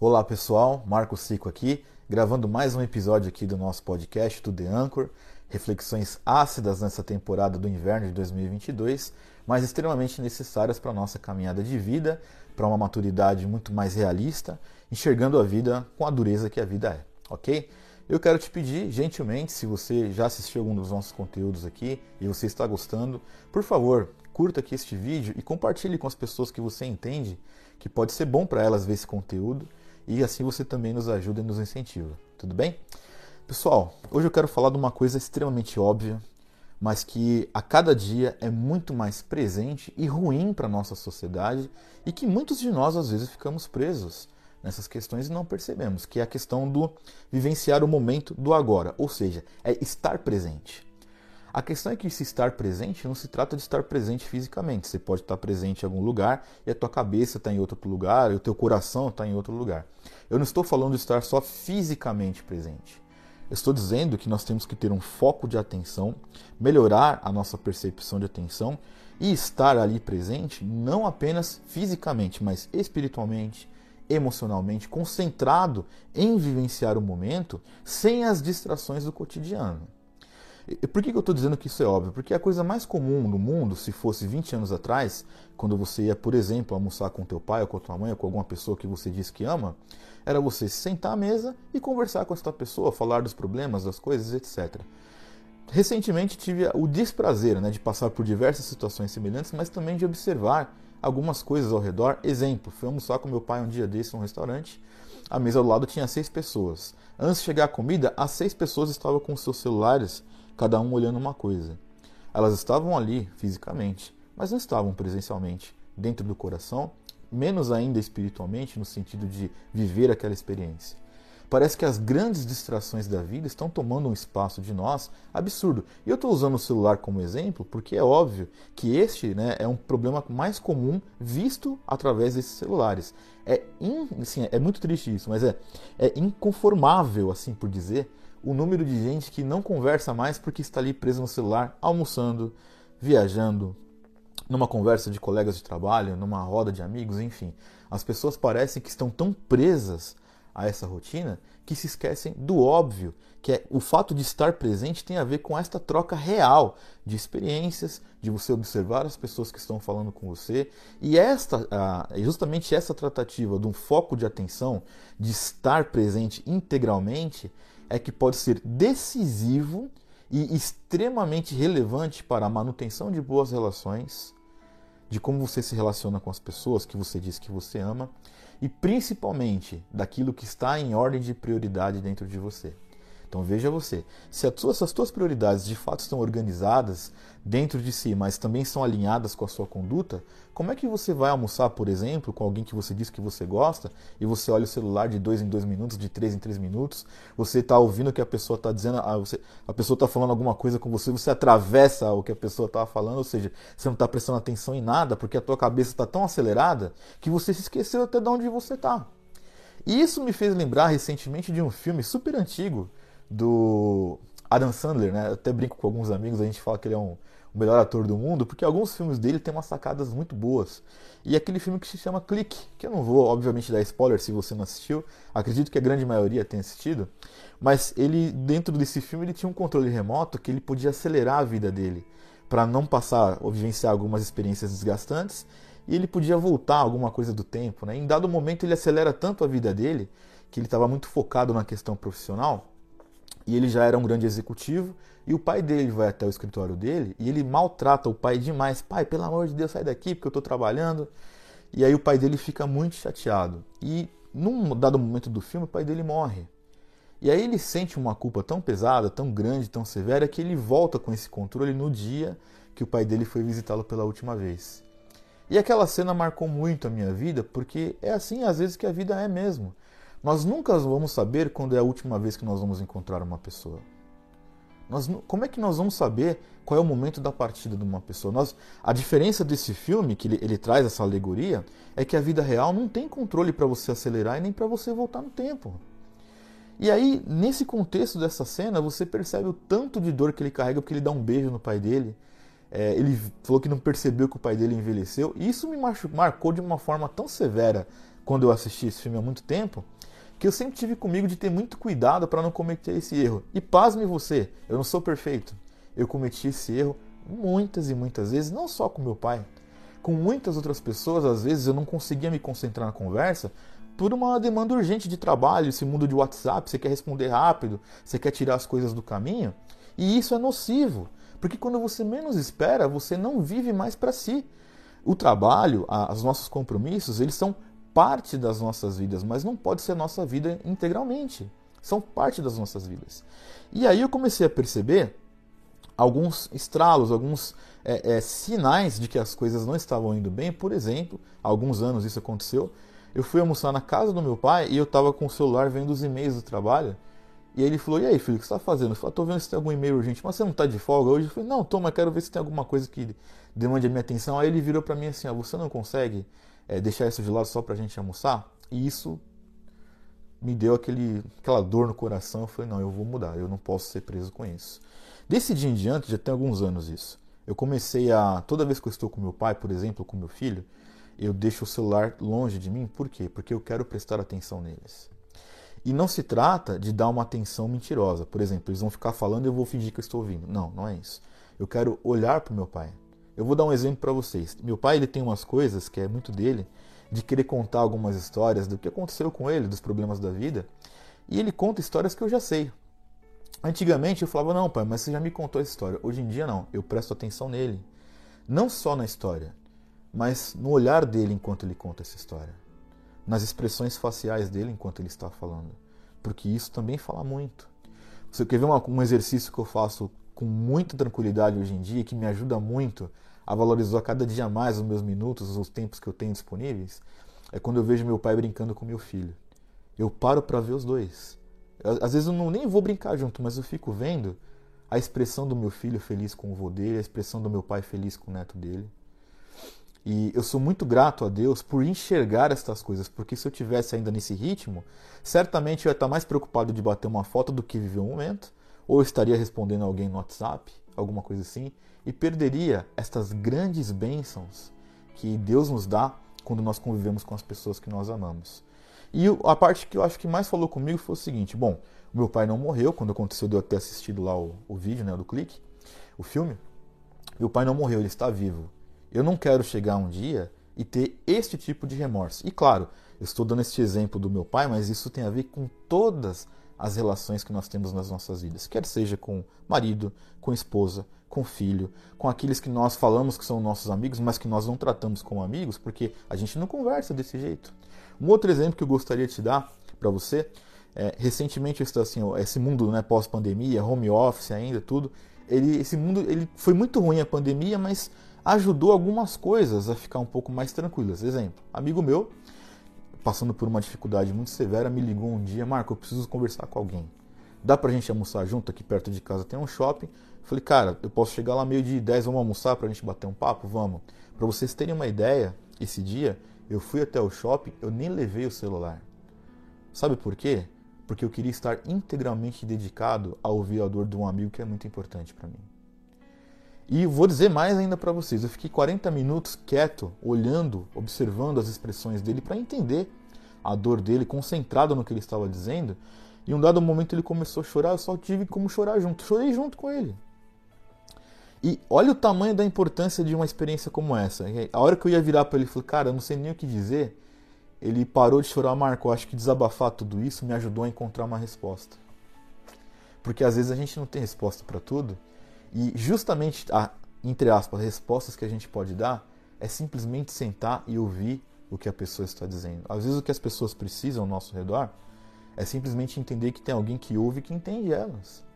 Olá pessoal, Marco Cico aqui, gravando mais um episódio aqui do nosso podcast do The Anchor, reflexões ácidas nessa temporada do inverno de 2022, mas extremamente necessárias para a nossa caminhada de vida, para uma maturidade muito mais realista, enxergando a vida com a dureza que a vida é, ok? Eu quero te pedir, gentilmente, se você já assistiu algum dos nossos conteúdos aqui e você está gostando, por favor, curta aqui este vídeo e compartilhe com as pessoas que você entende que pode ser bom para elas ver esse conteúdo e assim você também nos ajuda e nos incentiva. Tudo bem? Pessoal, hoje eu quero falar de uma coisa extremamente óbvia, mas que a cada dia é muito mais presente e ruim para a nossa sociedade e que muitos de nós às vezes ficamos presos nessas questões e não percebemos, que é a questão do vivenciar o momento do agora, ou seja, é estar presente. A questão é que se estar presente não se trata de estar presente fisicamente. Você pode estar presente em algum lugar e a tua cabeça está em outro lugar, e o teu coração está em outro lugar. Eu não estou falando de estar só fisicamente presente. Eu estou dizendo que nós temos que ter um foco de atenção, melhorar a nossa percepção de atenção e estar ali presente não apenas fisicamente, mas espiritualmente, emocionalmente, concentrado em vivenciar o momento sem as distrações do cotidiano. Por que eu estou dizendo que isso é óbvio? Porque a coisa mais comum no mundo, se fosse 20 anos atrás, quando você ia, por exemplo, almoçar com teu pai ou com tua mãe ou com alguma pessoa que você diz que ama, era você sentar à mesa e conversar com essa pessoa, falar dos problemas, das coisas, etc. Recentemente tive o desprazer né, de passar por diversas situações semelhantes, mas também de observar algumas coisas ao redor. Exemplo, fui almoçar com meu pai um dia desse num restaurante. A mesa ao lado tinha seis pessoas. Antes de chegar a comida, as seis pessoas estavam com seus celulares cada um olhando uma coisa. Elas estavam ali fisicamente, mas não estavam presencialmente, dentro do coração, menos ainda espiritualmente, no sentido de viver aquela experiência. Parece que as grandes distrações da vida estão tomando um espaço de nós absurdo. E eu estou usando o celular como exemplo porque é óbvio que este né, é um problema mais comum visto através desses celulares. É, in, assim, é muito triste isso, mas é, é inconformável, assim por dizer, o número de gente que não conversa mais porque está ali preso no celular, almoçando, viajando, numa conversa de colegas de trabalho, numa roda de amigos, enfim. As pessoas parecem que estão tão presas a essa rotina que se esquecem do óbvio, que é o fato de estar presente tem a ver com esta troca real de experiências, de você observar as pessoas que estão falando com você. E esta, justamente essa tratativa de um foco de atenção, de estar presente integralmente, é que pode ser decisivo e extremamente relevante para a manutenção de boas relações, de como você se relaciona com as pessoas que você diz que você ama e principalmente daquilo que está em ordem de prioridade dentro de você. Então veja você, se as suas, as suas prioridades de fato estão organizadas dentro de si, mas também são alinhadas com a sua conduta, como é que você vai almoçar, por exemplo, com alguém que você diz que você gosta e você olha o celular de dois em dois minutos, de três em três minutos, você está ouvindo o que a pessoa está dizendo, a, ah, você, a pessoa está falando alguma coisa com você, você atravessa o que a pessoa está falando, ou seja, você não está prestando atenção em nada porque a tua cabeça está tão acelerada que você se esqueceu até de onde você está. E isso me fez lembrar recentemente de um filme super antigo do Adam Sandler, né? Eu até brinco com alguns amigos, a gente fala que ele é um, o melhor ator do mundo, porque alguns filmes dele têm umas sacadas muito boas. E aquele filme que se chama Clique, que eu não vou, obviamente, dar spoiler se você não assistiu, acredito que a grande maioria tenha assistido, mas ele, dentro desse filme, ele tinha um controle remoto que ele podia acelerar a vida dele, para não passar ou vivenciar algumas experiências desgastantes, e ele podia voltar alguma coisa do tempo. Né? Em dado momento, ele acelera tanto a vida dele, que ele estava muito focado na questão profissional, e ele já era um grande executivo, e o pai dele vai até o escritório dele e ele maltrata o pai demais. Pai, pelo amor de Deus, sai daqui porque eu estou trabalhando. E aí o pai dele fica muito chateado. E num dado momento do filme, o pai dele morre. E aí ele sente uma culpa tão pesada, tão grande, tão severa, que ele volta com esse controle no dia que o pai dele foi visitá-lo pela última vez. E aquela cena marcou muito a minha vida, porque é assim às vezes que a vida é mesmo. Nós nunca vamos saber quando é a última vez que nós vamos encontrar uma pessoa. Nós, como é que nós vamos saber qual é o momento da partida de uma pessoa? Nós, a diferença desse filme, que ele, ele traz essa alegoria, é que a vida real não tem controle para você acelerar e nem para você voltar no tempo. E aí, nesse contexto dessa cena, você percebe o tanto de dor que ele carrega porque ele dá um beijo no pai dele. É, ele falou que não percebeu que o pai dele envelheceu. E isso me marcou de uma forma tão severa quando eu assisti esse filme há muito tempo, que eu sempre tive comigo de ter muito cuidado para não cometer esse erro. E pasme você, eu não sou perfeito. Eu cometi esse erro muitas e muitas vezes, não só com meu pai, com muitas outras pessoas, às vezes eu não conseguia me concentrar na conversa por uma demanda urgente de trabalho, esse mundo de WhatsApp, você quer responder rápido, você quer tirar as coisas do caminho, e isso é nocivo, porque quando você menos espera, você não vive mais para si. O trabalho, os nossos compromissos, eles são parte das nossas vidas, mas não pode ser nossa vida integralmente. São parte das nossas vidas. E aí eu comecei a perceber alguns estralos, alguns é, é, sinais de que as coisas não estavam indo bem. Por exemplo, há alguns anos isso aconteceu. Eu fui almoçar na casa do meu pai e eu estava com o celular vendo os e-mails do trabalho. E ele falou: E aí, filho, o que você está fazendo? Eu falei: Estou vendo se tem algum e-mail urgente. Mas você não está de folga hoje? Eu falei: Não, toma, quero ver se tem alguma coisa que demande a minha atenção. Aí ele virou para mim assim: ah, Você não consegue é, deixar isso de lado só para a gente almoçar? E isso me deu aquele, aquela dor no coração. Eu falei: Não, eu vou mudar, eu não posso ser preso com isso. Desse dia em diante, já tem alguns anos isso. Eu comecei a. Toda vez que eu estou com meu pai, por exemplo, com meu filho, eu deixo o celular longe de mim. Por quê? Porque eu quero prestar atenção neles. E não se trata de dar uma atenção mentirosa. Por exemplo, eles vão ficar falando e eu vou fingir que eu estou ouvindo. Não, não é isso. Eu quero olhar para o meu pai. Eu vou dar um exemplo para vocês. Meu pai ele tem umas coisas que é muito dele, de querer contar algumas histórias do que aconteceu com ele, dos problemas da vida. E ele conta histórias que eu já sei. Antigamente eu falava, não, pai, mas você já me contou essa história. Hoje em dia não, eu presto atenção nele. Não só na história, mas no olhar dele enquanto ele conta essa história. Nas expressões faciais dele enquanto ele está falando. Porque isso também fala muito. Você quer ver um exercício que eu faço com muita tranquilidade hoje em dia, que me ajuda muito a valorizar cada dia mais os meus minutos, os tempos que eu tenho disponíveis? É quando eu vejo meu pai brincando com meu filho. Eu paro para ver os dois. Às vezes eu não, nem vou brincar junto, mas eu fico vendo a expressão do meu filho feliz com o vô dele, a expressão do meu pai feliz com o neto dele. E eu sou muito grato a Deus por enxergar estas coisas, porque se eu tivesse ainda nesse ritmo, certamente eu ia estar mais preocupado de bater uma foto do que viver um momento, ou estaria respondendo alguém no WhatsApp, alguma coisa assim, e perderia estas grandes bênçãos que Deus nos dá quando nós convivemos com as pessoas que nós amamos. E a parte que eu acho que mais falou comigo foi o seguinte: bom, meu pai não morreu, quando aconteceu de eu ter assistido lá o, o vídeo né, do clique, o filme. Meu pai não morreu, ele está vivo. Eu não quero chegar um dia e ter este tipo de remorso. E claro, eu estou dando este exemplo do meu pai, mas isso tem a ver com todas as relações que nós temos nas nossas vidas, quer seja com marido, com esposa, com filho, com aqueles que nós falamos que são nossos amigos, mas que nós não tratamos como amigos, porque a gente não conversa desse jeito. Um outro exemplo que eu gostaria de te dar para você, é, recentemente está assim, esse mundo né, pós-pandemia, home office ainda, tudo, ele, esse mundo ele foi muito ruim a pandemia, mas ajudou algumas coisas a ficar um pouco mais tranquilas. Exemplo, amigo meu, passando por uma dificuldade muito severa, me ligou um dia, Marco, eu preciso conversar com alguém. Dá pra gente almoçar junto aqui perto de casa, tem um shopping. Falei, cara, eu posso chegar lá meio de 10, vamos almoçar pra gente bater um papo? Vamos. Para vocês terem uma ideia, esse dia eu fui até o shopping, eu nem levei o celular. Sabe por quê? Porque eu queria estar integralmente dedicado a ouvir a dor de um amigo que é muito importante para mim. E vou dizer mais ainda para vocês. Eu fiquei 40 minutos quieto, olhando, observando as expressões dele para entender a dor dele, concentrado no que ele estava dizendo. E um dado momento ele começou a chorar, eu só tive como chorar junto. Chorei junto com ele. E olha o tamanho da importância de uma experiência como essa. A hora que eu ia virar para ele e falei, cara, eu não sei nem o que dizer, ele parou de chorar, Marco. Eu acho que desabafar tudo isso me ajudou a encontrar uma resposta. Porque às vezes a gente não tem resposta para tudo. E justamente, a, entre aspas, respostas que a gente pode dar é simplesmente sentar e ouvir o que a pessoa está dizendo. Às vezes o que as pessoas precisam ao nosso redor é simplesmente entender que tem alguém que ouve e que entende elas.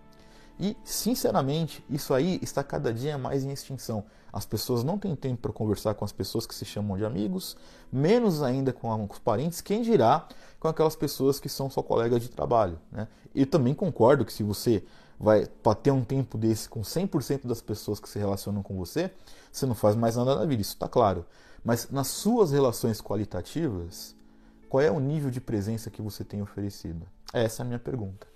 E, sinceramente, isso aí está cada dia mais em extinção. As pessoas não têm tempo para conversar com as pessoas que se chamam de amigos, menos ainda com os parentes, quem dirá com aquelas pessoas que são só colegas de trabalho. Né? Eu também concordo que se você vai ter um tempo desse com 100% das pessoas que se relacionam com você, você não faz mais nada na vida, isso está claro. Mas nas suas relações qualitativas, qual é o nível de presença que você tem oferecido? Essa é a minha pergunta.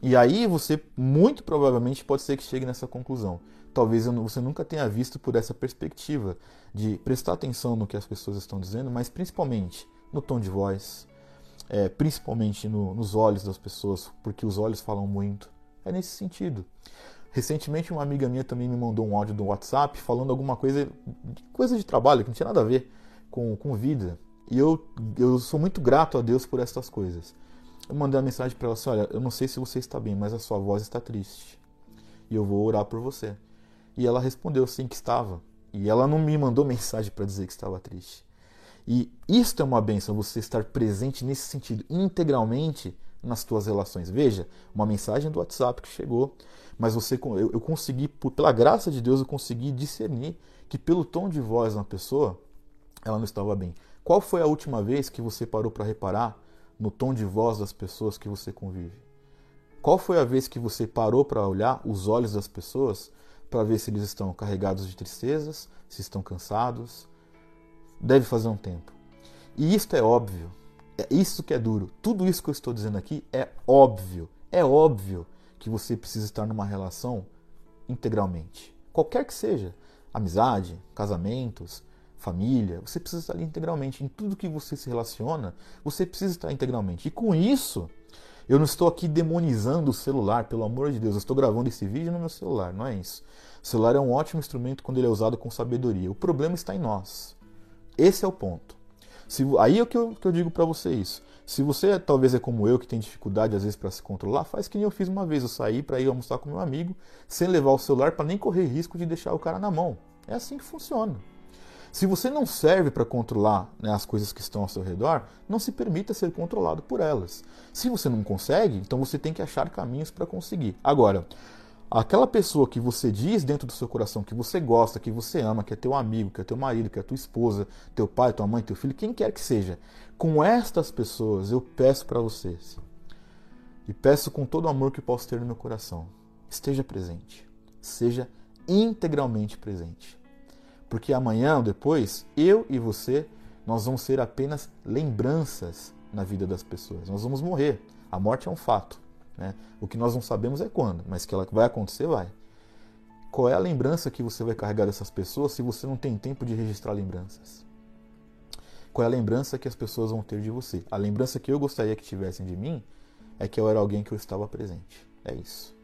E aí você muito provavelmente pode ser que chegue nessa conclusão. Talvez você nunca tenha visto por essa perspectiva de prestar atenção no que as pessoas estão dizendo, mas principalmente no tom de voz, é, principalmente no, nos olhos das pessoas, porque os olhos falam muito. É nesse sentido. Recentemente, uma amiga minha também me mandou um áudio do WhatsApp falando alguma coisa, coisa de trabalho que não tinha nada a ver com, com vida. E eu, eu sou muito grato a Deus por essas coisas. Eu mandei uma mensagem para ela assim: Olha, eu não sei se você está bem, mas a sua voz está triste. E eu vou orar por você. E ela respondeu sim que estava. E ela não me mandou mensagem para dizer que estava triste. E isto é uma benção, você estar presente nesse sentido, integralmente nas tuas relações. Veja, uma mensagem do WhatsApp que chegou, mas você eu, eu consegui, pela graça de Deus, eu consegui discernir que pelo tom de voz da pessoa, ela não estava bem. Qual foi a última vez que você parou para reparar no tom de voz das pessoas que você convive? Qual foi a vez que você parou para olhar os olhos das pessoas para ver se eles estão carregados de tristezas, se estão cansados? Deve fazer um tempo. E isto é óbvio. É isso que é duro. Tudo isso que eu estou dizendo aqui é óbvio. É óbvio que você precisa estar numa relação integralmente. Qualquer que seja. Amizade, casamentos, família, você precisa estar ali integralmente. Em tudo que você se relaciona, você precisa estar integralmente. E com isso, eu não estou aqui demonizando o celular, pelo amor de Deus. Eu estou gravando esse vídeo no meu celular, não é isso. O celular é um ótimo instrumento quando ele é usado com sabedoria. O problema está em nós. Esse é o ponto. Se, aí é o que eu, que eu digo para você isso. Se você talvez é como eu, que tem dificuldade às vezes para se controlar, faz que nem eu fiz uma vez. Eu saí para ir almoçar com meu amigo, sem levar o celular para nem correr risco de deixar o cara na mão. É assim que funciona. Se você não serve para controlar né, as coisas que estão ao seu redor, não se permita ser controlado por elas. Se você não consegue, então você tem que achar caminhos para conseguir. Agora, aquela pessoa que você diz dentro do seu coração que você gosta, que você ama, que é teu amigo, que é teu marido, que é tua esposa, teu pai, tua mãe, teu filho, quem quer que seja, com estas pessoas eu peço para vocês e peço com todo o amor que posso ter no meu coração, esteja presente, seja integralmente presente. Porque amanhã ou depois, eu e você, nós vamos ser apenas lembranças na vida das pessoas. Nós vamos morrer. A morte é um fato. Né? O que nós não sabemos é quando, mas que ela vai acontecer, vai. Qual é a lembrança que você vai carregar dessas pessoas se você não tem tempo de registrar lembranças? Qual é a lembrança que as pessoas vão ter de você? A lembrança que eu gostaria que tivessem de mim é que eu era alguém que eu estava presente. É isso.